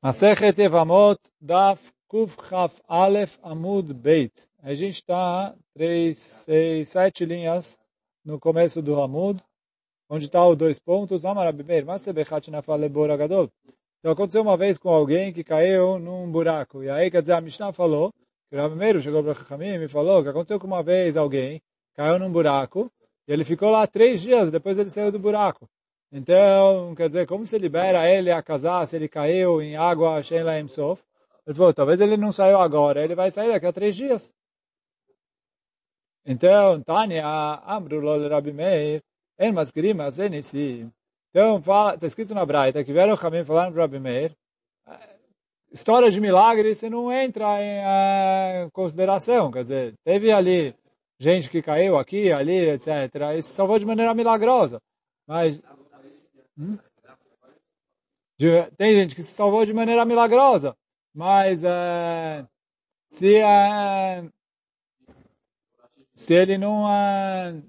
Masechet Evamot Daf Kuf Chaf Alef Amud Beit. A gente está três, seis, sete linhas no começo do Amud, onde está os dois pontos. Então aconteceu uma vez com alguém que caiu num buraco. E aí, quer dizer, a Mishnah falou, que o Rabimeiro chegou para Chachamim e falou que aconteceu com uma vez alguém caiu num buraco e ele ficou lá três dias, depois ele saiu do buraco. Então, quer dizer, como se libera ele a casar se ele caiu em água Shen Laim Sof? Ele falou, talvez ele não saiu agora, ele vai sair daqui a três dias. Então, Tânia, Amru Lol Rabi Meir, En Masgrim Azenisi. Então, está escrito na Braita que vieram o caminho falando para Rabi Meir, história de milagre, você não entra em uh, consideração. Quer dizer, teve ali gente que caiu aqui, ali, etc. E se salvou de maneira milagrosa. Mas Hum? Tem gente que se salvou de maneira milagrosa, mas é, se, é, se ele não, é,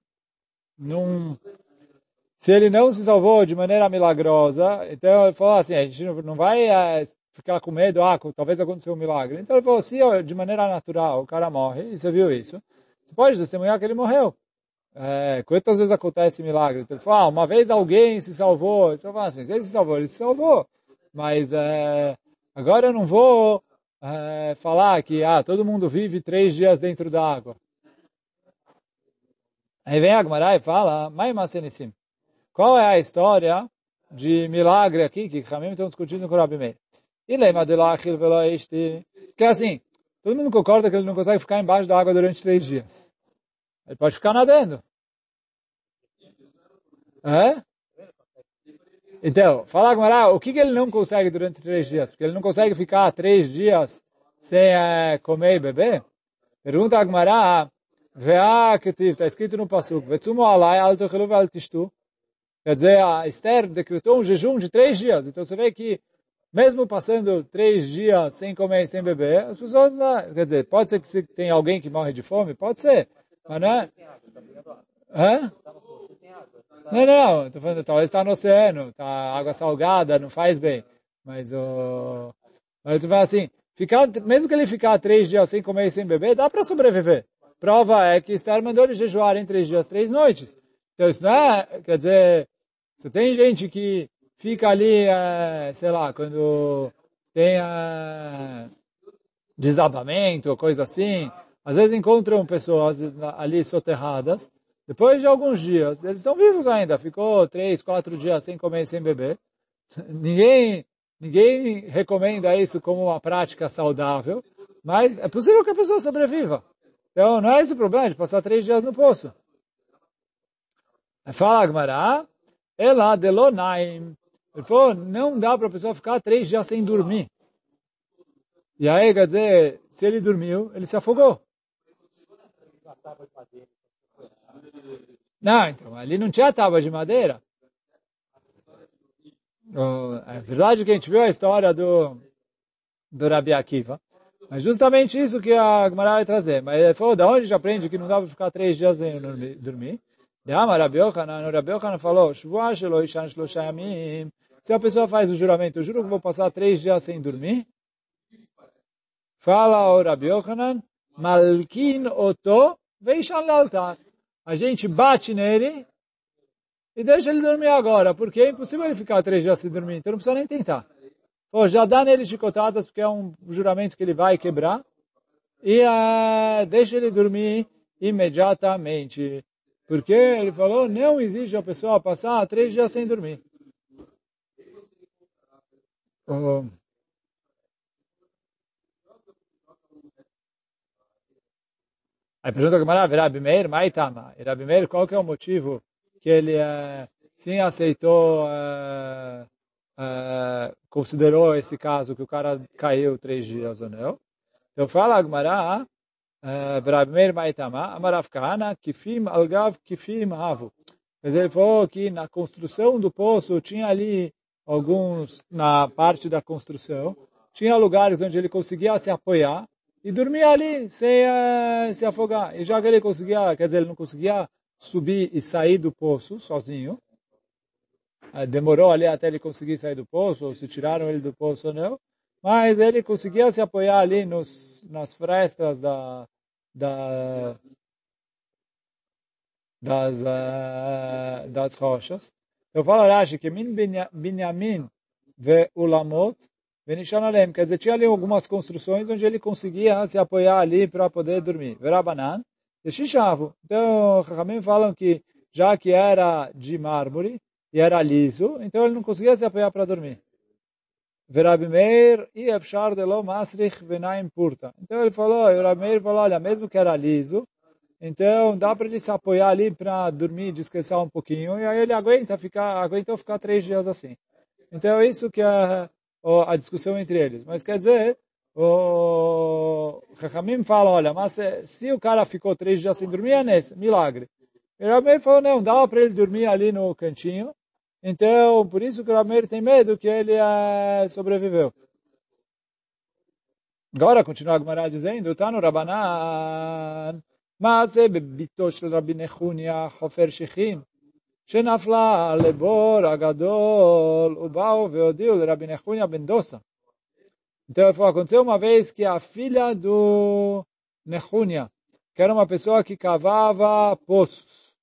não se ele não se salvou de maneira milagrosa, então ele falou assim, a gente não vai é, ficar com medo, ah, talvez aconteceu um milagre. Então ele falou, se de maneira natural o cara morre, e você viu isso, você pode testemunhar que ele morreu. É, quantas vezes acontece milagre? Então, ele fala, ah, uma vez alguém se salvou. Então, fala assim, se ele se salvou, ele se salvou. Mas é, agora eu não vou é, falar que ah, todo mundo vive três dias dentro da água. Aí vem Agmará e fala, Maimasenissim. Qual é a história de milagre aqui que Ramim estão discutindo com o Rabi Meir? Que é assim, todo mundo concorda que ele não consegue ficar embaixo da água durante três dias. Ele pode ficar nadando. É? Então, fala Gmará, o que, que ele não consegue durante três dias? Porque ele não consegue ficar três dias sem é, comer e beber? Pergunta a Gmará, Vea que está escrito no Pasuk, Vetsumo alai alto cheluv al. Quer dizer, a Esther decretou um jejum de três dias. Então você vê que, mesmo passando três dias sem comer e sem beber, as pessoas, quer dizer, pode ser que tem alguém que morre de fome? Pode ser. Mas não é? Hã? Não, não, estou falando, talvez está no oceano, tá água salgada, não faz bem. Mas o... Mas tu fala assim, ficar, mesmo que ele ficar três dias sem comer e sem beber, dá para sobreviver. Prova é que Esther mandou ele jejuar em três dias, três noites. Então isso não é, quer dizer, você tem gente que fica ali, é, sei lá, quando tem é, desabamento ou coisa assim, às vezes encontram pessoas ali soterradas, depois de alguns dias, eles estão vivos ainda, ficou três, quatro dias sem comer sem beber. Ninguém, ninguém recomenda isso como uma prática saudável, mas é possível que a pessoa sobreviva. Então, não é esse o problema de passar três dias no poço. Fala Agmará, ela delonaim. Ele falou, não dá para a pessoa ficar três dias sem dormir. E aí, quer dizer, se ele dormiu, ele se afogou. Não, então, ali não tinha tábua de madeira. É verdade que a gente viu a história do, do Rabi Akiva. Mas justamente isso que a Gemara vai trazer. Mas ele falou, da onde a gente aprende que não dá para ficar três dias sem dormir? De Ama Rabi Yochanan, Rabi Yochanan falou, se a pessoa faz o juramento, eu juro que vou passar três dias sem dormir, fala o Rabi Yochanan, Malkin Oto Veishan altar. A gente bate nele e deixa ele dormir agora, porque é impossível ele ficar três dias sem dormir, então não precisa nem tentar. Pô, já dá nele chicotadas, porque é um juramento que ele vai quebrar, e uh, deixa ele dormir imediatamente. Porque ele falou, não existe a pessoa passar três dias sem dormir. Aí pergunta a Gemara, Rabi Meir, Maitama. E Rabi Meir, qual que é o motivo que ele uh, sim aceitou, uh, uh, considerou esse caso que o cara caiu três dias ou não? Então fala a Gemara, Rabi Meir, Maitama, Amarav Kahana, Kifim Algav, Kifim Havu. Mas ele falou que na construção do poço tinha ali alguns, na parte da construção, tinha lugares onde ele conseguia se apoiar, e dormia ali sem uh, se afogar. E já que ele conseguia, quer dizer, ele não conseguia subir e sair do poço sozinho, uh, demorou ali até ele conseguir sair do poço, ou se tiraram ele do poço ou não, mas ele conseguia se apoiar ali nos, nas frestas da, da, das, uh, das rochas. Eu falo Rashi que min Binyamin ve ulamot venishan alem. Quer dizer, tinha ali algumas construções onde ele conseguia se apoiar ali para poder dormir. Verabanan, e Shishavu. Então, Chachamim falam que já que era de mármore e era liso, então ele não conseguia se apoiar para dormir. Verabi Meir e Efshar de lo masrich purta. Então ele falou, o Rabi Meir falou, olha, mesmo que era liso, então dá para ele se apoiar ali para dormir, descansar um pouquinho, e aí ele aguenta ficar, aguentou ficar três dias assim. Então isso que a discussão entre eles. Mas quer dizer, o Rahamim fala, olha, mas se, se, o cara ficou três dias sem dormir, é nesse, milagre. E o Rameir falou, não, dava para ele dormir ali no cantinho. Então, por isso que o Rameir tem medo que ele é, sobreviveu. Agora, continua a Gemara dizendo, está no Rabanan, mas é bitosh Rabbi Nechunia Hofer Shechin, שנפלה לבור הגדול, ובאו והודיעו לרבי נחוניה בן דוסה. Então, aconteceu uma vez que a filha do Nehunia, que era uma pessoa que cavava poços.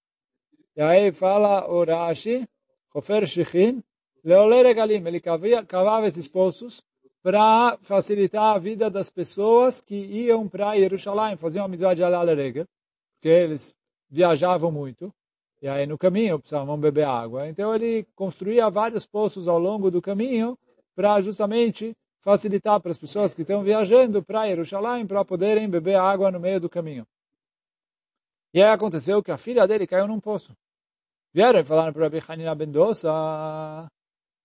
E aí fala o Rashi, Hofer Shichin, Leole Regalim, ele cavava esses poços para facilitar a vida das pessoas que iam para Jerusalém, faziam a mitzvah de Alal Regel, porque eles viajavam muito, e aí no caminho precisavam beber água. Então ele construía vários poços ao longo do caminho para justamente facilitar para as pessoas que estão viajando para Jerusalém para poderem beber água no meio do caminho. E aí aconteceu que a filha dele caiu num poço. Vieram e falaram para Rabi Hanina Bendosa,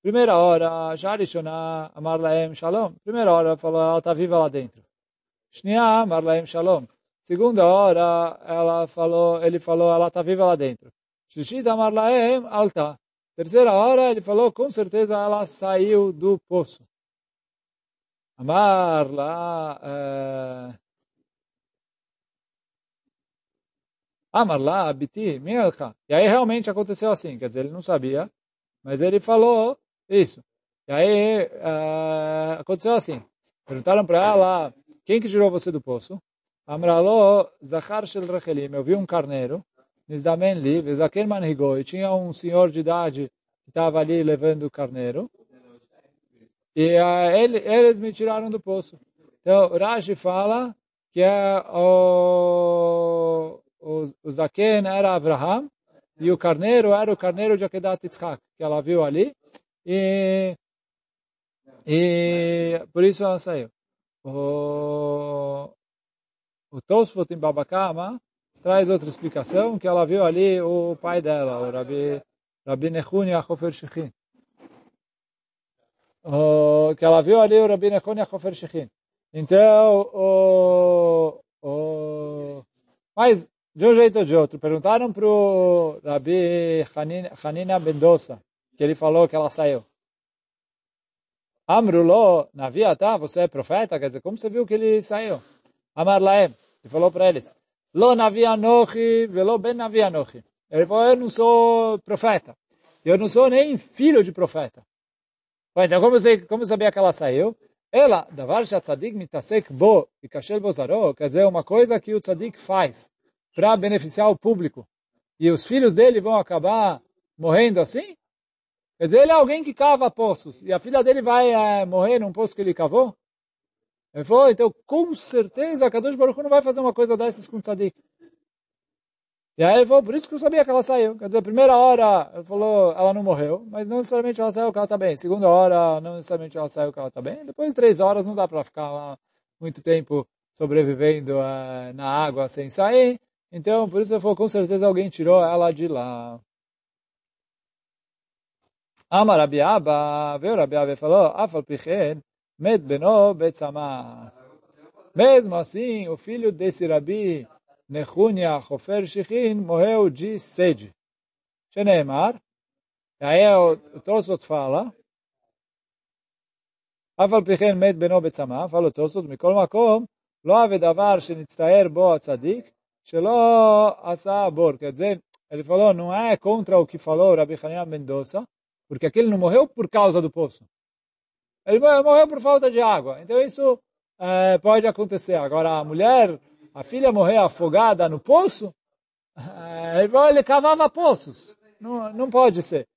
primeira hora, Sharishona Amar Laem Shalom. Primeira hora falou, ela está viva lá dentro. Shnia Amar Laem Shalom. Segunda hora, ela falou, ele falou, ela está viva lá dentro. Shlishit Amar Laem Alta. Terceira hora, ele falou, com certeza ela saiu do poço. Amar lá, Amar lá, Abiti, Milcha. E aí realmente aconteceu assim, quer dizer, ele não sabia, mas ele falou isso. E aí uh, aconteceu assim. Perguntaram para ela, quem que tirou você do poço? Amralo, Zachar Shel Rachelim, eu vi um carneiro, Nizdamen Li, Vezaken Manhigoi, tinha um senhor de idade que estava ali levando o carneiro, e uh, ele, eles me tiraram do poço. Então, Rashi fala que é o, o, o Zaken era Abraham e o carneiro era o carneiro de Akedat Yitzhak, que ela viu ali. E, e por isso ela saiu. O, o Tosfot em Babakama traz outra explicação, que ela viu ali o pai dela, o Rabi, Rabi Nechuni Achofer Shechin o, que ela viu ali o Rabi Nechonia Hofer Shechin. Então, o, o, mas de um jeito ou de outro, perguntaram para o Rabi Hanina Bendosa, que ele falou que ela saiu. Amrulo, Naviata, você é profeta? Quer dizer, como você viu que ele saiu? Amar Laem, ele falou para eles, Lo Navia Nochi, velo Ben Navia Nochi. Ele falou, eu não sou profeta. Eu não sou nem filho de profeta. Então, como, você, como sabia que ela saiu? Ela, davar tzadik mitasek bo e kashel bozaro, quer dizer, uma coisa que o tzadik faz para beneficiar o público. E os filhos dele vão acabar morrendo assim? Quer dizer, ele é alguém que cava poços. E a filha dele vai é, morrer num poço que ele cavou? Ele falou, então com certeza a Kadosh Baruch não vai fazer uma coisa dessas com o tzadik. E aí ele falou, por isso que eu sabia que ela saiu. Quer dizer, a primeira hora, ele falou, ela não morreu, mas não necessariamente ela saiu que ela está bem. Segunda hora, não necessariamente ela saiu que ela está bem. Depois de três horas, não dá para ficar lá muito tempo sobrevivendo uh, na água sem sair. Então, por isso ele falou, com certeza alguém tirou ela de lá. Amar Rabiaba, veio Rabiaba e falou, Afal Pichen, Med Beno Betzama. Mesmo assim, o filho desse Rabi Nehunia Hofer Shichin morreu de sede. Sheneemar, aí o, o Tosot fala, אף על פי כן מת בנו בצמא, פעל תוספות, מכל מקום, לא אהב דבר שנצטער בו הצדיק, שלא עשה בור. Quer dizer, ele falou, não é contra o que falou Rabi Hanina Mendoza, porque aquele não morreu por causa do poço. Ele morreu por falta de água. Então isso é, pode acontecer. Agora, a mulher, a filha morrer afogada no poço, é, ele cavava poços. Não, não pode ser.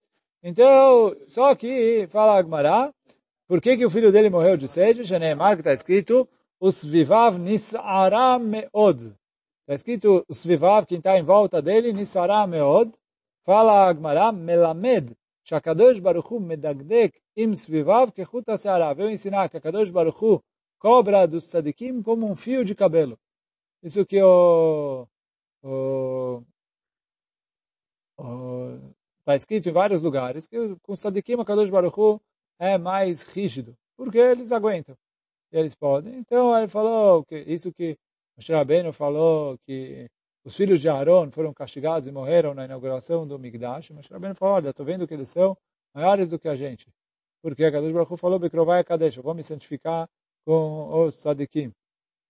Então, só que, fala Agmará, por que, que o filho dele morreu de sede? Sheneemar, que está escrito, os vivav nisara meod. Está escrito, os vivav, quem está em volta dele, nisara meod. Fala Agmará, melamed, shakadosh baruchu medagdek im svivav kechut seara. Veio ensinar que Kadosh baruchu cobra dos sadikim como um fio de cabelo. Isso que o, o, está escrito em vários lugares que com sadikim a Kadosh baruchu é mais rígido, porque eles aguentam, eles podem. Então ele falou que isso que Moshe Rabbeinu falou que os filhos de Aaron foram castigados e morreram na inauguração do Migdash. Moshe Rabbeinu falou, olha, estou vendo que eles são maiores do que a gente. Porque a Kadosh Baruch falou, Bekrovai Kadesh, eu vou me santificar com os Sadikim.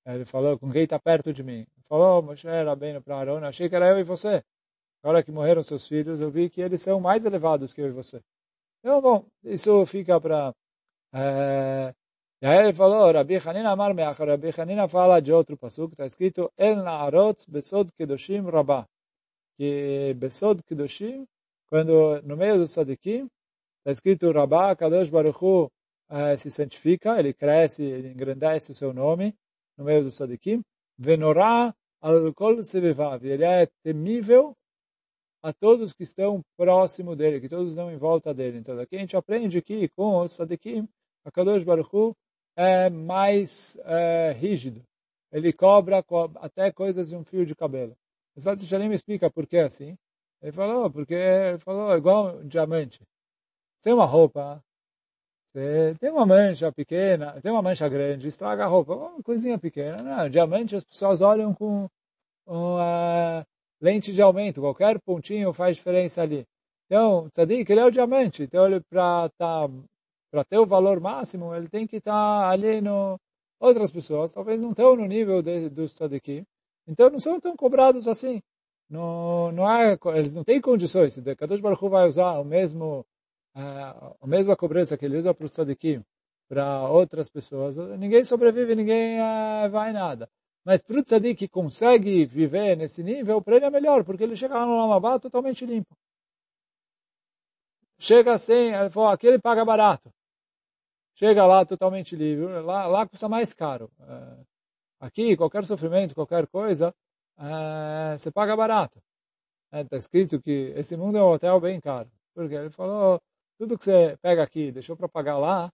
Ele falou, com quem está perto de mim. Ele falou, Moshe Rabbeinu para Aaron, achei que era eu e você. Agora que morreram seus filhos, eu vi que eles são mais elevados que eu e você. Então, bom, isso fica para... É... E aí ele falou, Rabi Hanina Amar Meach, Rabi Hanina fala de outro pasuk, está escrito, El Naarot Besod Kedoshim Rabah. Que Besod Kedoshim, quando no meio do Sadikim, está escrito Rabá, Kadosh Baruch Hu, eh, se santifica, ele cresce, ele engrandece o seu nome no meio do Sadikim, Venorá al Kol Sevevav, ele é temível a todos que estão próximo dele, que todos estão em volta dele. Então, daqui a gente aprende que com o Sadikim, a Kadosh Baruch Hu é mais é, rígido. Ele cobra até coisas de um fio de cabelo. O Sati Shalim explica por que assim. Ele falou, porque ele falou igual um diamante. Tem uma roupa, tem uma mancha pequena, tem uma mancha grande, estraga a roupa, uma coisinha pequena. Não, diamante as pessoas olham com uma lente de aumento, qualquer pontinho faz diferença ali. Então, Tzadik, ele é o diamante, então ele para tá, para ter o valor máximo, ele tem que estar tá ali no... Outras pessoas talvez não estão no nível de, dos Tzadikim, então não são tão cobrados assim. Não, não há, eles não têm condições. Se Kadosh Baruch Hu vai usar o mesmo, a, a mesma cobrança que ele usa para o Tzadikim, para outras pessoas, ninguém sobrevive, ninguém uh, vai nada. Mas para o tzadik que consegue viver nesse nível, para ele é melhor, porque ele chega lá no Lamabá totalmente limpo. Chega sem, ele falou, aqui ele paga barato. Chega lá totalmente livre, lá, lá custa mais caro. É, aqui, qualquer sofrimento, qualquer coisa, é, você paga barato. Está é, escrito que esse mundo é um hotel bem caro. Porque ele falou, tudo que você pega aqui, deixou para pagar lá,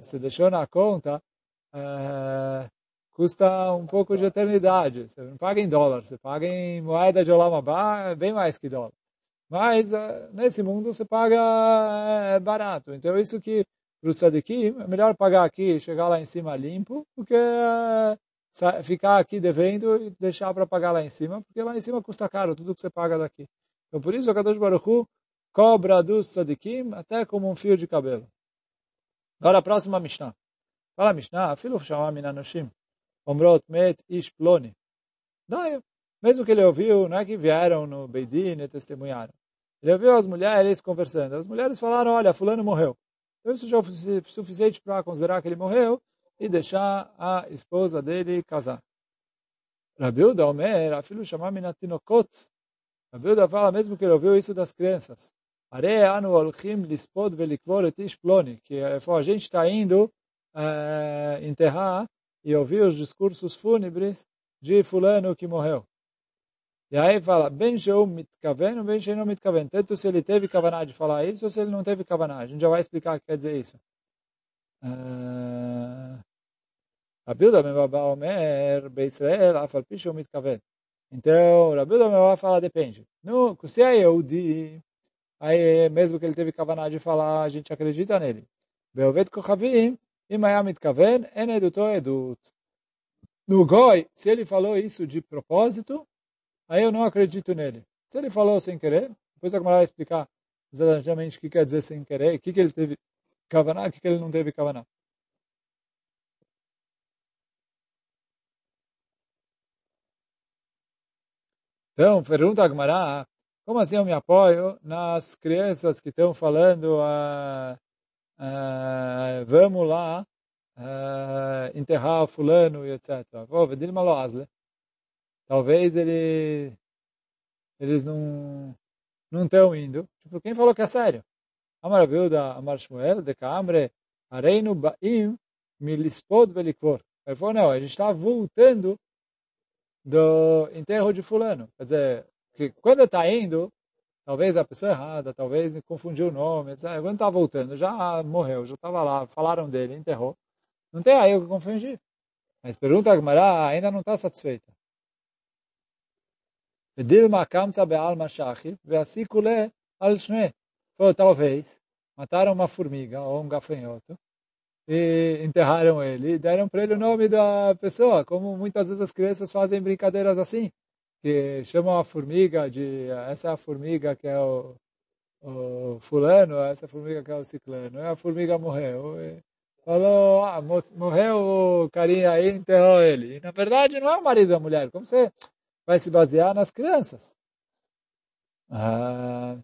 você deixou na conta, custa um pouco de eternidade. Você não paga em dólar, você paga em moeda de Olamabá, bem mais que dólar. Mas nesse mundo você paga barato. Então isso que para o Sadikim é melhor pagar aqui e chegar lá em cima limpo do que é, ficar aqui devendo e deixar para pagar lá em cima, porque lá em cima custa caro tudo que você paga daqui. Então por isso o Kadosh Baruch Hu cobra dos Sadikim até como um fio de cabelo. Agora a próxima Mishnah. Fala Mishnah, filho chamar Minanoshim. Omrot met ish ploni. Não, mesmo que ele ouviu, não é que vieram no Beidin e testemunharam. Ele ouviu as mulheres conversando. As mulheres falaram, olha, fulano morreu. Então isso já é suficiente para considerar que ele morreu e deixar a esposa dele casar. Rabiuda Omer, a filho chamar Minatinokot. Rabiuda fala, mesmo que ele ouviu isso das crianças. Are olchim lispod velikvor et ploni. Que a gente está indo uh, enterrar e ouvir os discursos fúnebres de fulano que morreu. E aí fala, ben sheu mitkaven ou ben sheu não mitkaven. Tanto se ele teve kavaná de falar isso ou se ele não teve kavaná. A gente já vai explicar o que quer dizer isso. Rabilda Mebaba Omer, Beisrael, Afal Pishu mitkaven. Então, Rabilda Mebaba fala, depende. No, se é Yehudi, aí mesmo que ele teve kavaná de falar, a gente acredita nele. Beovet Kochavim, אם היה מתכוון, אין עדותו עדות. No Goi, se ele falou isso de propósito, aí eu não acredito nele. Se ele falou sem querer, depois a Gemara vai explicar exatamente o que quer dizer sem querer, o que, que ele teve kavaná, o que, que ele não teve kavaná. Então, pergunta a Gemara, como assim eu me apoio nas crianças que estão falando uh, uh, vamos lá uh, enterrar fulano e etc. Pô, Talvez ele, eles não não estão indo. Tipo, quem falou que é sério? Amar Aviuda, Amar Shmuel, de Kamre, Areinu Baim, Milispod Belikvor. Ele falou, não, a gente está voltando do enterro de fulano. Quer dizer, que quando está indo, talvez a pessoa errada, talvez confundiu o nome, etc. quando está voltando, já morreu, já estava lá, falaram dele, enterrou. Não tem aí o que confundir. Mas pergunta a Gemara, ainda não está satisfeita. Dilma kamtza be'alma ve'asikule al shme. Talvez, mataram uma formiga ou um gafanhoto, e enterraram ele, e deram para ele o nome da pessoa, como muitas vezes as crianças fazem brincadeiras assim, que chamam a formiga de, essa é a formiga que é o, o fulano, essa formiga que é o ciclano, e a formiga morreu, falou, ah, morreu o carinha aí, enterrou ele. E, na verdade não é o marido da mulher, como você vai se basear nas crianças. Ah.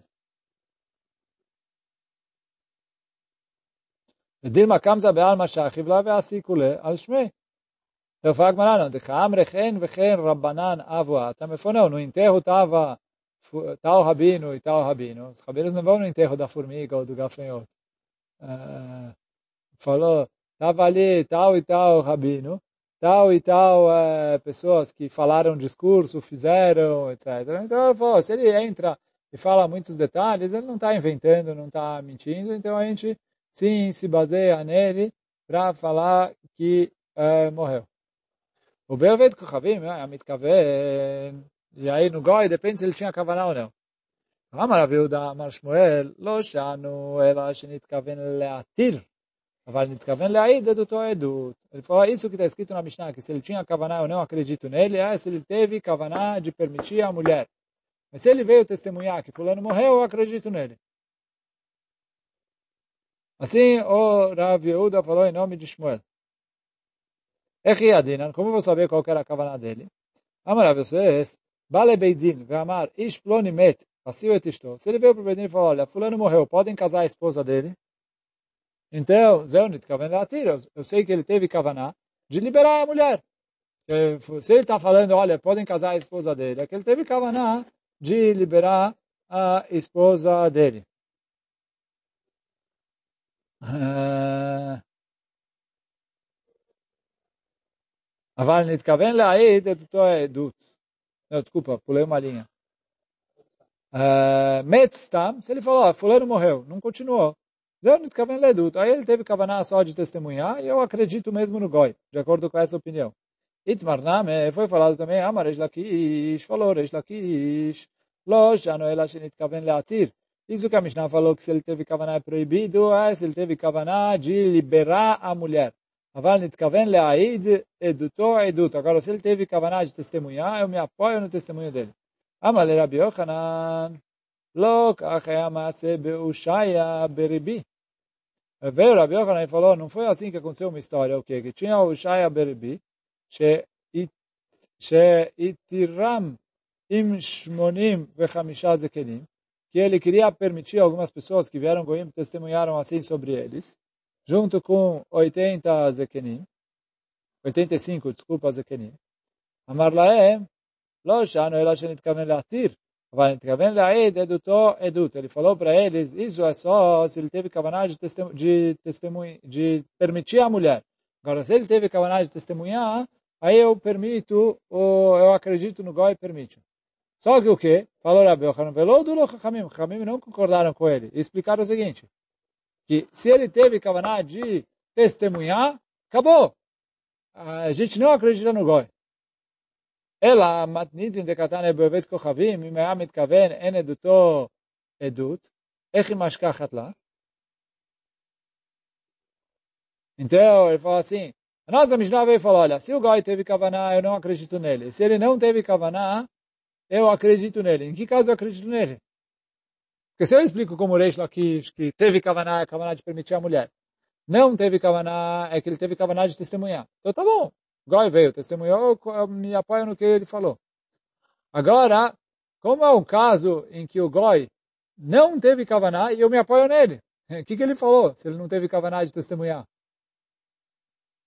Eu falo Avua. Também falou, não, no enterro estava tal rabino e tal rabino. Os rabinos não vão no enterro da formiga ou do gafanhoto. Uh, falou, estava ali tal e tal rabino tal e tal é, pessoas que falaram discurso, fizeram, etc. Então, falou, se ele entra e fala muitos detalhes, ele não está inventando, não está mentindo, então a gente sim se baseia nele para falar que é, morreu. O Belvet Kuchavim, a Mitkaven, e aí no Goi depende se ele tinha kavaná ou não. אמר רבי יהודה אמר שמואל, לא שענו אלא שנתכוון להתיר ele falou, isso que está escrito na Mishnah, que se ele tinha kavaná, eu não acredito nele, é se ele teve kavaná de permitir a mulher. Mas se ele veio testemunhar que fulano morreu, eu acredito nele. Assim, o Rav Yehuda falou em nome de Shmuel. Echi como vou saber qual era a kavaná dele? Se ele veio para o Beidin e falou, olha, fulano morreu, podem casar a esposa dele? Então, Zeu Nitkaven eu sei que ele teve Kavaná de liberar a mulher. Se ele está falando, olha, podem casar a esposa dele, é que ele teve Kavaná de liberar a esposa dele. אבל נתכוון להעיד את אותו העדות. Não, desculpa, pulei uma linha. Uh, Metztam, se ele falou, ah, fulano morreu, não continuou. Aí ele teve kavaná só de testemunhar, e eu acredito mesmo no Goi, de acordo com essa opinião. Itmar Name, foi falado também, Amar Lakish, falou Lakish, Lo, Shano Ela Shenit Kaven Leatir. Isso que a Mishnah falou que se ele teve kavaná é proibido, é se ele teve kavaná de liberar a mulher. Aval Nitkaven Leaid, eduto, eduto. Agora, se ele teve kavaná de testemunhar, eu me apoio no testemunho dele. Amar Rabi Yochanan, Lo, Kachaya Maase Beushaya Beribi. Veio Rabi Yochanan e falou, não foi assim que aconteceu uma história, o quê? Que tinha o Shaya Berbi, sheitiram im shmonim vechamisha zekenim, que ele queria permitir algumas pessoas que vieram goim testemunharam assim sobre eles, junto com 80 zekenim, 85, desculpa, zekenim. Amar laem, ela shenitkaven latir, Vai. Ele falou para eles, isso é só se ele teve kavaná de, testemunho, de, testemunho, de permitir a mulher. Agora, se ele teve kavaná de testemunhar, aí eu permito, ou eu acredito no Goi e permito. Só que o que? Falou Rabi Yochanan, velou do Chachamim. Chachamim não concordaram com ele. E explicaram o seguinte, que se ele teve kavaná de testemunhar, acabou. A gente não acredita no Goi. Ela matnitin de katane bevet kochavim, im ea mitkaven en eduto edut, echim ashkachat. Então, ele fala assim, a nossa Mishnah veio e falou, olha, se o Gai teve Kavaná, eu não acredito nele. Se ele não teve Kavaná, eu acredito nele. Em que caso eu acredito nele? Porque se eu explico como o Reish Lakish, que teve Kavaná, é Kavaná de permitir a mulher. Não teve Kavaná, é que ele teve Kavaná de testemunhar. Então tá bom, Goi veio, testemunhou, me apoio no que ele falou. Agora, como é um caso em que o Goi não teve Kavaná e eu me apoio nele. O que, que ele falou, se ele não teve kavaná de testemunhar?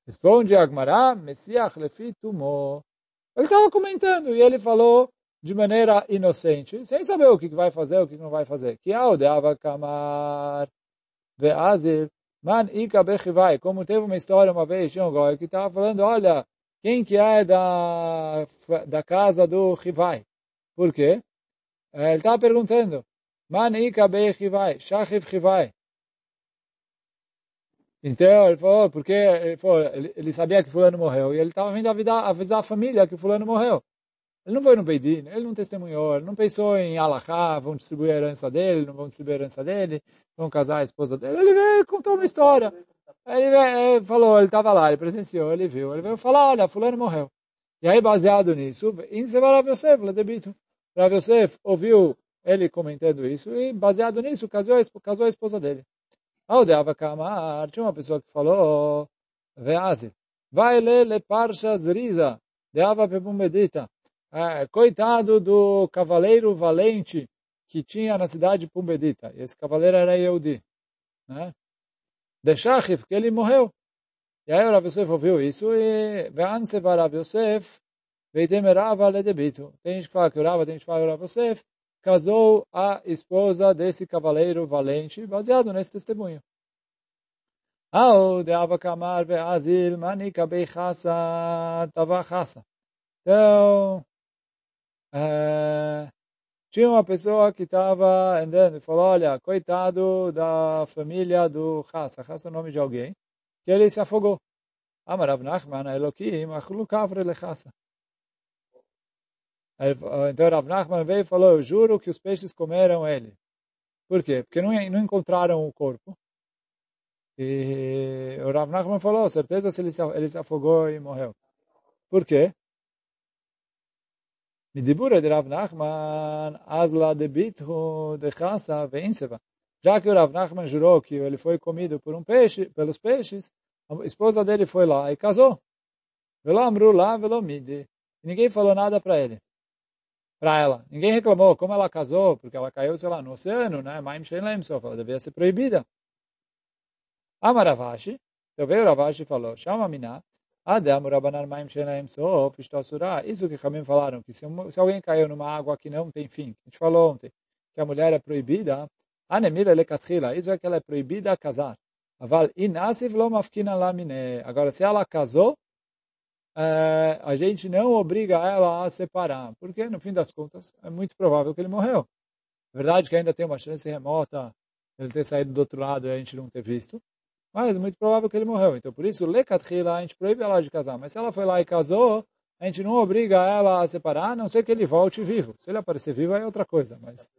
Responde Agmará, Messiach lefi tumo. Ele estava comentando e ele falou de maneira inocente, sem saber o que vai fazer, o que não vai fazer. Que audeava kamar ve'azir man ika. Como teve uma história uma vez, tinha um goi que estava falando, olha, quem que é da, da casa do Chivai? Por quê? Ele estava perguntando, man ika bechivai, shachiv chivai. Então, ele falou, porque ele, falou, ele, sabia que fulano morreu, e ele estava vindo avisar, avisar a família que fulano morreu. Ele não foi no Beidin, ele não testemunhou, ele não pensou em Alahá, vão distribuir a herança dele, não vão distribuir a herança dele, vão casar a esposa dele. Ele veio contou uma história. Ele, veio, ele falou, ele estava lá, ele presenciou, ele viu. Ele veio falar, olha, fulano morreu. E aí, baseado nisso, Rav Yosef. Rav Yosef ouviu ele comentando isso, e baseado nisso, casou, casou a esposa dele. Audeava Kamar, tinha uma pessoa que falou, Veazi, vai ler le Parsha Zriza, Deava Pepumbedita. É, coitado do cavaleiro valente que tinha na cidade de Pumbedita. Esse cavaleiro era Yehudi. Né? De Shachif, que ele morreu. E aí o Rav Yosef ouviu isso e Ve'anse Rav Yosef Veitemerava Ledebito. Tem gente que fala que o Rav, tem gente que fala que o Rav Yosef casou a esposa desse cavaleiro valente, baseado nesse testemunho. De Avakamar Ve'azil Manika Beichasa. Então, é, tinha uma pessoa que estava andando e falou, olha, coitado da família do Hassa, Hassa é o nome de alguém, que ele se afogou. Amar Nachman, Elohim, achlu kavre lechassa. Então Rav Nachman veio e falou, eu juro que os peixes comeram ele. Por quê? Porque não, não encontraram o corpo. E o Rav Nachman falou, certeza se, ele se afogou e morreu. Por quê? מדibura de Rav Nachman, Asla de Bithu de Chassa Veinseva. Já que o Rav Nachman jurou que ele foi comido por um peixe, pelos peixes, a esposa dele foi lá e casou. Velo amru lá, velo midi. E ninguém falou nada para ele. Para ela. Ninguém reclamou como ela casou, porque ela caiu, sei lá, no oceano, né? Maim Shem só ela devia ser proibida. Amaravashi, então veio Ravashi e falou, chama Miná, Adam, Rabanan Maim Shenaim Sof, Istasura. Isso que Ramim falaram, que se, se alguém caiu numa água que não tem fim, a gente falou ontem, que a mulher é proibida, Anemila Lekatrila, isso é que ela é proibida a casar. Aval inasiv lo mafkina lamine. Agora, se ela casou, é, a gente não obriga ela a separar, porque no fim das contas é muito provável que ele morreu. É verdade que ainda tem uma chance remota de ele ter saído do outro lado e a gente não ter visto, mas é muito provável que ele morreu. Então, por isso, Lekatchila, a gente proíbe ela de casar. Mas se ela foi lá e casou, a gente não obriga ela a separar, a não ser que ele volte vivo. Se ele aparecer vivo, é outra coisa. Mas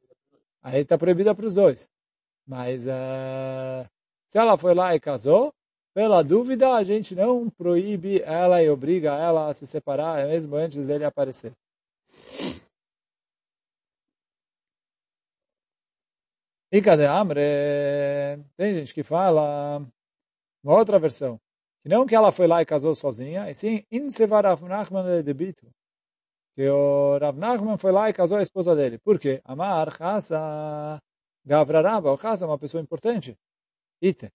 aí está proibida para os dois. Mas uh, se ela foi lá e casou, pela dúvida, a gente não proíbe ela e obriga ela a se separar, mesmo antes dele aparecer. E cadê Amre? Tem gente que fala uma outra versão. Que não que ela foi lá e casou sozinha, e sim, Insevar Nachman de Bitu. Que o Rav Nachman foi lá e casou a esposa dele. Por quê? Amar, Chasa, Gavraraba, o Chasa é uma pessoa importante. Ite.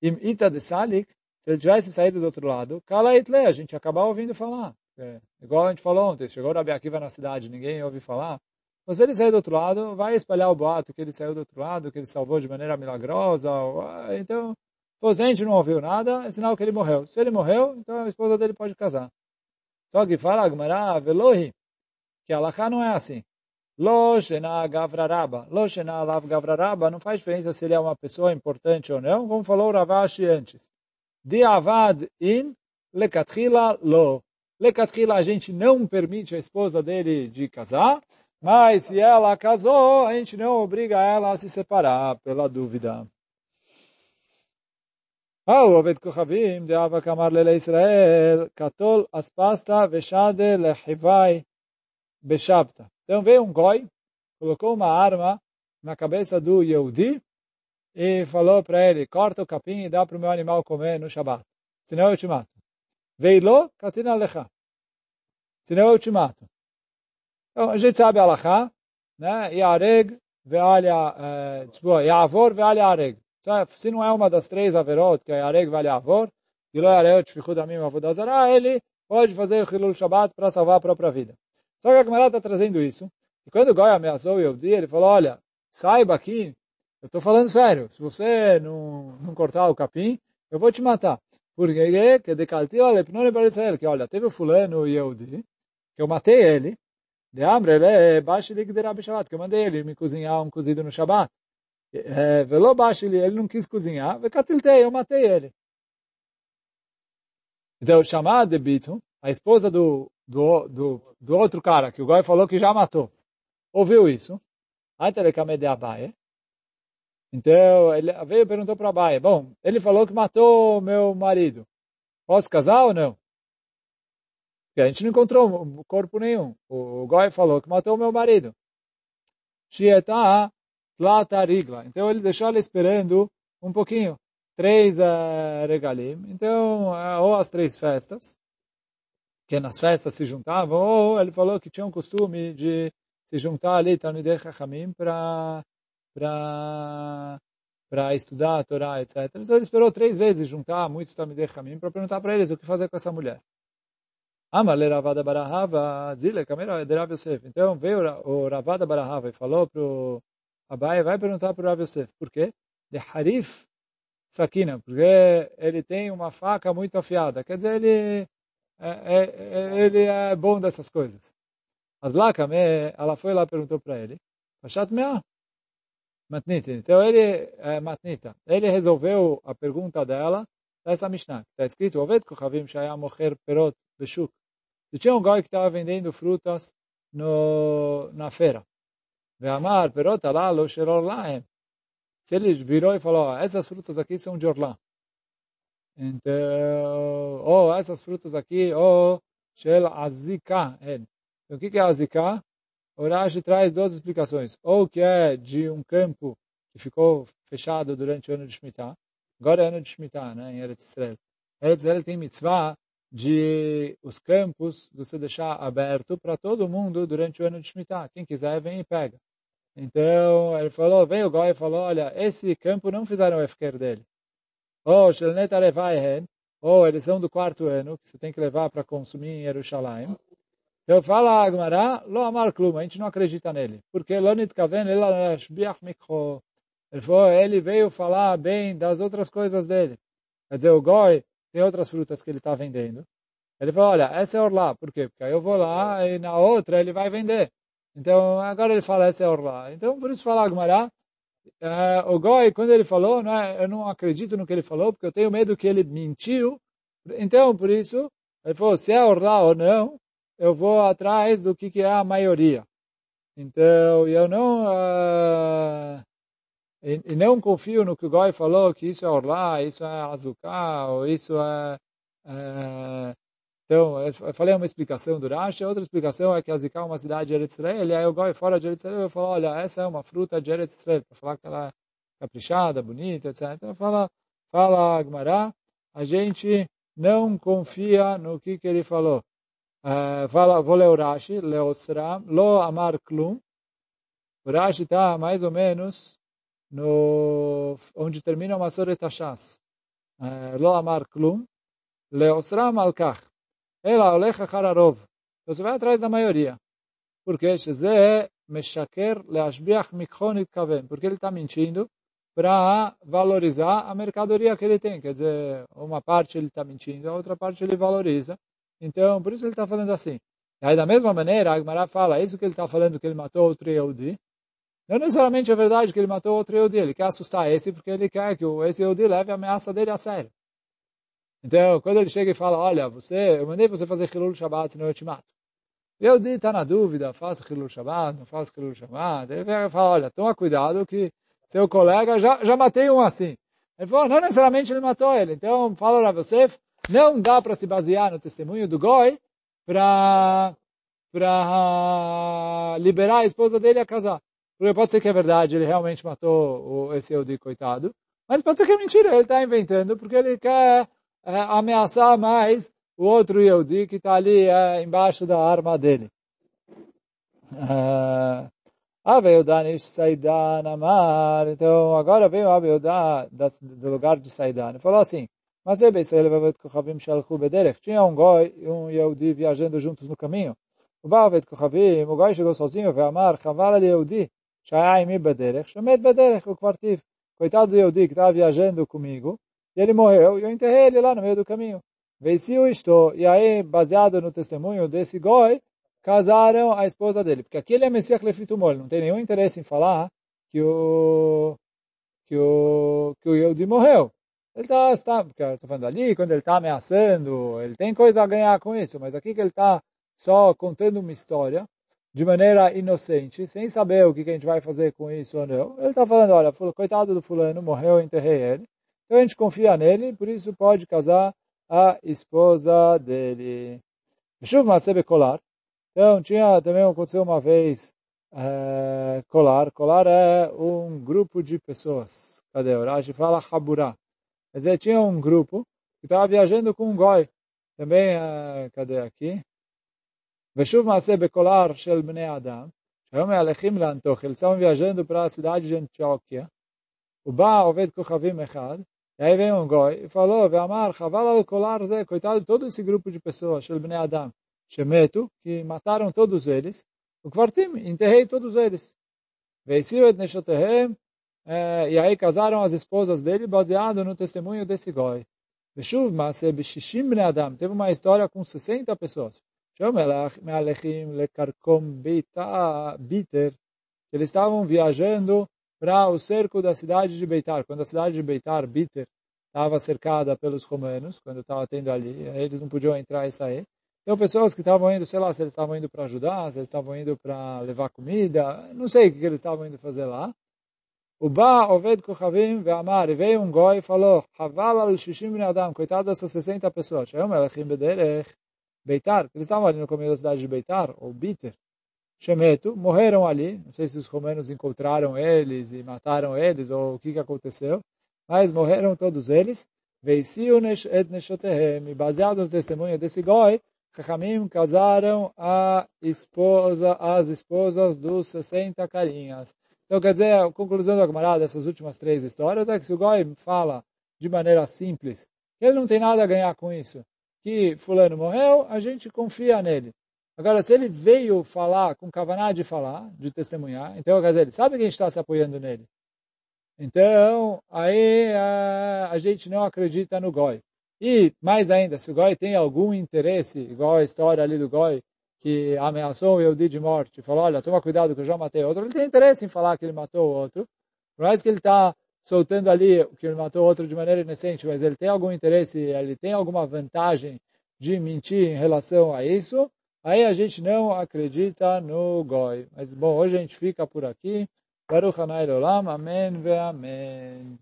Im Ita de Salik, se ele tivesse saído do outro lado, Kala Itle, a gente acabava ouvindo falar. É, igual a gente falou ontem, chegou o Rabi Akiva na cidade, ninguém ouviu falar. Mas ele sair do outro lado, vai espalhar o boato que ele saiu do outro lado, que ele salvou de maneira milagrosa. Ou, então, se a gente não ouviu nada, é sinal que ele morreu. Se ele morreu, então a esposa dele pode casar. Só que fala Agmará, Velohi, que a não é assim. Lo shena gavraraba. Lo shena lav gavraraba não faz diferença se ele é uma pessoa importante ou não, como falou Ravashi antes. De avad in lekatchila lo. Lekatchila a gente não permite a esposa dele de casar, mas se ela casou, a gente não obriga ela a se separar pela dúvida. מהו עובד כוכבים דאבא כאמר לילי ישראל, קטול אספסתא ושדה לחיווי בשבתא. Então veio um goi, colocou uma arma na cabeça do Yehudi e falou para ele, corta o capim e dá para o meu animal comer no Shabat. Senão eu te mato. Veilo katina lecha. Senão eu te mato. Então, a gente sabe a Alachá, né? Yareg ve'al, desculpa, Yavor ve'al Yareg. Se não é uma das três averot, que é areg vale avor, e lo areot shfichud amim avodazara, ele pode fazer o Hilul Shabbat para salvar a própria vida. Só que a Gemara está trazendo isso. E quando o Goi ameaçou o Yehudi, ele falou, olha, saiba aqui, eu estou falando sério, se você não, não cortar o capim, eu vou te matar. Porque que decaltiu a lepnone para Israel, que olha, teve o fulano Yehudi, que eu matei ele, de Amre, ele é baixo de Gdera Shabbat, que eu mandei ele me cozinhar um cozido no Shabbat. É, Velo baixo ele, ele não quis cozinhar, vecatiltei, eu matei ele. Então, chamar de Bitum, a esposa do, do, do, do outro cara, que o Goi falou que já matou, ouviu isso, de Abaye, então ele veio e perguntou para Abaye, bom, ele falou que matou meu marido, posso casar ou não? Porque a gente não encontrou corpo nenhum. O Goi falou que matou meu marido. Shieta Tlatarigla. Então ele deixou ela esperando um pouquinho. Três uh, regalim. Então, uh, ou as três festas, que nas festas se juntavam, ou ele falou que tinha um costume de se juntar ali, Talmidei Chachamim, para para estudar a Torá, etc. Então ele esperou três vezes juntar muitos Talmidei Chachamim para perguntar para eles o que fazer com essa mulher. Amale Ravada Barahava, Zile, Kamera Yosef. Então veio o Ravada Barahava e falou para o Abai, vai perguntar para o Rav Yosef. Por quê? De Harif Sakina, porque ele tem uma faca muito afiada. Quer dizer, ele é, é, é ele é bom dessas coisas. As lá, ela foi lá e perguntou para ele. Pachat Mea. Matnita. Então ele, é, Matnita, ele resolveu a pergunta dela dessa Mishnah. Está escrito, Kochavim Perot. Se tinha um goi que estava vendendo frutas no, na feira. Ve'amar perot alalo sheror lahem. Se ele virou e falou, essas frutas aqui são de orlá. Então, ou oh, essas frutas aqui, ou oh, shel azika. Então, o que é azika? O Rashi traz duas explicações. Ou que é de um campo que ficou fechado durante o ano de Shemitah. Agora é ano de Shemitah, né, em Eretz Israel. Eretz Israel tem mitzvah de os campos você deixar aberto para todo mundo durante o ano de Shemitah. Quem quiser vem e pega. Então ele falou, veio o Goi e falou, olha, esse campo não fizeram o efker dele. Ou oh, ou eles são do quarto ano, que você tem que levar para consumir em Jerusalém. Então fala Agmará, lo amar klum, a gente não acredita nele. Porque Lonit Kaven, ele falou, ele veio falar bem das outras coisas dele. Quer dizer, o Goi tem outras frutas que ele está vendendo. Ele falou, olha, essa é orlá. Por quê? Porque aí eu vou lá e na outra ele vai vender. Então, agora ele fala, essa é orlá. Então, por isso fala Agmará, uh, o Goi, quando ele falou, não é, eu não acredito no que ele falou, porque eu tenho medo que ele mentiu. Então, por isso, ele falou, se é orlá ou não, eu vou atrás do que, que é a maioria. Então, eu não... Uh, e, e, não confio no que o Goi falou, que isso é Orlá, isso é Azuká, ou isso é, é... Então, eu falei uma explicação do Rashi, outra explicação é que Azuká é uma cidade de Eretz Israel, e aí o Goi fora de Eretz Israel, eu falo, olha, essa é uma fruta de Eretz Israel, para falar que ela é caprichada, bonita, etc. Então, fala, fala Agmará, a gente não confia no que, que ele falou. Uh, fala, vou ler o Rashi, Leosram, Lo Amar Klum, o Rashi está mais ou menos no, onde termina o Masoret Hashas. Lo amar klum, leosram al kach. Ela olecha hararov. Então você vai atrás da maioria. Porque Shezeh meshaker leashbiach mikhonit kaven, Porque ele está mentindo para valorizar a mercadoria que ele tem. Quer dizer, uma parte ele está mentindo, a outra parte ele valoriza. Então, por isso ele está falando assim. E aí, da mesma maneira, Agmará fala, é isso que ele está falando que ele matou outro Yehudi. Não necessariamente é verdade que ele matou outro Yehudi. Ele quer assustar esse porque ele quer que esse Yehudi leve a ameaça dele a sério. Então, quando ele chega e fala, olha, você, eu mandei você fazer Hilul Shabbat, senão eu te mato. O Yehudi está na dúvida, faço Hilul Shabbat, não faço Hilul Shabbat. Ele fala, olha, toma cuidado que seu colega, já, já matei um assim. Ele falou, não necessariamente ele matou ele. Então, fala Rav Yosef, não dá para se basear no testemunho do Goi para para liberar a esposa dele a casar. Porque pode ser que é verdade, ele realmente matou o, esse Eudi, coitado. Mas pode ser que é mentira, ele está inventando porque ele quer é, ameaçar mais o outro Yehudi que está ali é, embaixo da arma dele. Uh, Aveudanish Saidan Amar. Então, agora veio Aveudá do lugar de Saidan. e falou assim, mas é bem, tinha um goi e um Yehudi viajando juntos no caminho. O Bavet Kochavim, o goi chegou sozinho, veio Amar, Chaval al Yehudi, Shaya imi bederech, Shomet bederech, o quartiv. Coitado do Yehudi que estava viajando comigo, e ele morreu, e eu enterrei ele lá no meio do caminho. Venciu isto, e aí, baseado no testemunho desse goi, casaram a esposa dele. Porque aquele é Messias Lefitumol, ele não tem nenhum interesse em falar que o que o que o Yehudi morreu. Ele está, está porque eu estou falando ali, quando ele está ameaçando, ele tem coisa a ganhar com isso, mas aqui que ele está só contando uma história de maneira inocente, sem saber o que, que a gente vai fazer com isso ou não. Ele está falando, olha, coitado do fulano, morreu, eu enterrei ele. Então a gente confia nele, por isso pode casar a esposa dele. Kolar. Então tinha também aconteceu uma vez é, Kolar. Kolar é um grupo de pessoas. Cadê? O fala Haburá. Quer dizer, tinha um grupo que estava viajando com um goi. Também, é, cadê aqui? Veshuv Maseh Bekolar Shel Bnei Adam. Shayom Alechim Lantoch. Eles estavam viajando para a cidade de Antioquia. O Ba Oved Kochavim Echad. E aí vem um goi e falou, Ve'amar, chaval al kolar coitado de todo esse grupo de pessoas, Shel Bnei Adam, Shemetu, que mataram todos eles, o Kvartim, enterrei todos eles. Veiciu et neshotehem, eh, e aí casaram as esposas dele, baseado no testemunho desse goi. Veshuv maase b'shishim Bnei Adam, teve uma história com 60 pessoas. Shomelach me'alechim lekarkom biter, eles estavam viajando para o cerco da cidade de Beitar. Quando a cidade de Beitar, Biter, estava cercada pelos romanos, quando estava tendo ali, eles não podiam entrar e sair. Então, pessoas que estavam indo, sei lá, se eles estavam indo para ajudar, se eles estavam indo para levar comida, não sei o que eles estavam indo fazer lá. O Ba Oved Kochavim Ve'amar, e veio um goi e falou, Haval al Shishim Adam, coitado dessas 60 pessoas, Shayom Elachim Beitar, eles estavam ali no caminho da cidade de Beitar, ou Biter, Shemetu, morreram ali, não sei se os romanos encontraram eles e mataram eles, ou o que, que aconteceu, mas morreram todos eles, Veiciu et Neshotehem, baseado no testemunho desse goi, Chachamim casaram a esposa, as esposas dos 60 carinhas. Então, quer dizer, a conclusão da Gemara dessas últimas três histórias é que se o Goi fala de maneira simples, ele não tem nada a ganhar com isso, que fulano morreu, a gente confia nele. Agora, se ele veio falar com cavaná de falar, de testemunhar, então, quer dizer, ele sabe que a gente está se apoiando nele. Então, aí a, a gente não acredita no Goi. E, mais ainda, se o Goi tem algum interesse, igual a história ali do Goi, que ameaçou o Yehudi de morte, falou, olha, toma cuidado que eu já matei outro, ele tem interesse em falar que ele matou o outro, por mais que ele está soltando ali que ele matou outro de maneira inocente, mas ele tem algum interesse, ele tem alguma vantagem de mentir em relação a isso, aí a gente não acredita no Goi. Mas, bom, hoje a gente fica por aqui. Baruch Hanai Olam, Amém ve Amém.